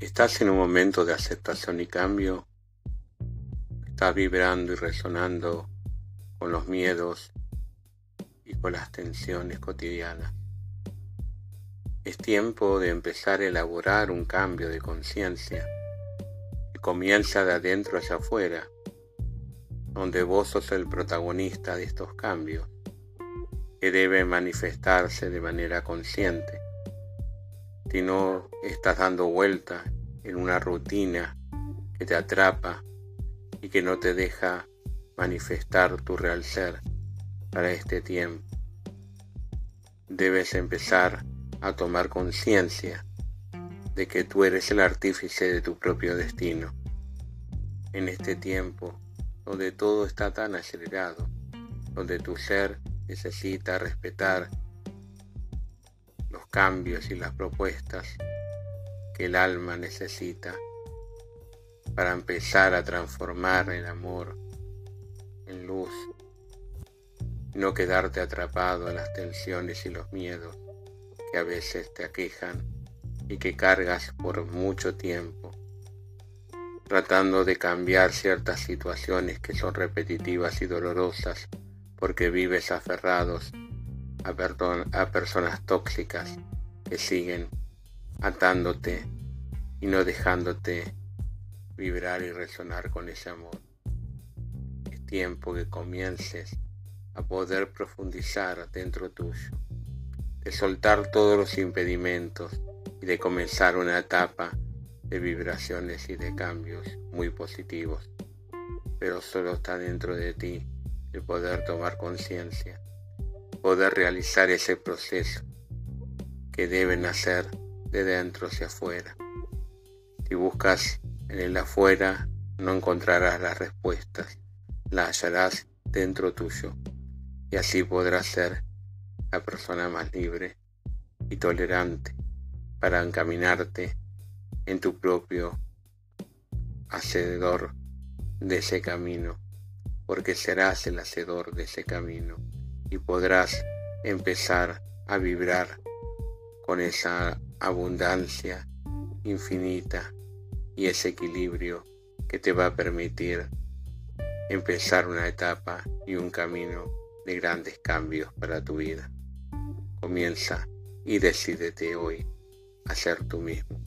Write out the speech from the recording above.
Estás en un momento de aceptación y cambio. Estás vibrando y resonando con los miedos y con las tensiones cotidianas. Es tiempo de empezar a elaborar un cambio de conciencia que comienza de adentro hacia afuera, donde vos sos el protagonista de estos cambios, que deben manifestarse de manera consciente. Si no estás dando vuelta en una rutina que te atrapa y que no te deja manifestar tu real ser para este tiempo. Debes empezar a tomar conciencia de que tú eres el artífice de tu propio destino. En este tiempo donde todo está tan acelerado, donde tu ser necesita respetar los cambios y las propuestas el alma necesita para empezar a transformar el amor en luz, no quedarte atrapado en las tensiones y los miedos que a veces te aquejan y que cargas por mucho tiempo, tratando de cambiar ciertas situaciones que son repetitivas y dolorosas porque vives aferrados a, a personas tóxicas que siguen atándote y no dejándote vibrar y resonar con ese amor. Es tiempo que comiences a poder profundizar dentro tuyo, de soltar todos los impedimentos y de comenzar una etapa de vibraciones y de cambios muy positivos. Pero solo está dentro de ti el poder tomar conciencia, poder realizar ese proceso que deben hacer de dentro hacia afuera. Si buscas en el afuera, no encontrarás las respuestas, las hallarás dentro tuyo. Y así podrás ser la persona más libre y tolerante para encaminarte en tu propio hacedor de ese camino, porque serás el hacedor de ese camino y podrás empezar a vibrar con esa abundancia infinita y ese equilibrio que te va a permitir empezar una etapa y un camino de grandes cambios para tu vida. Comienza y decídete hoy a ser tú mismo.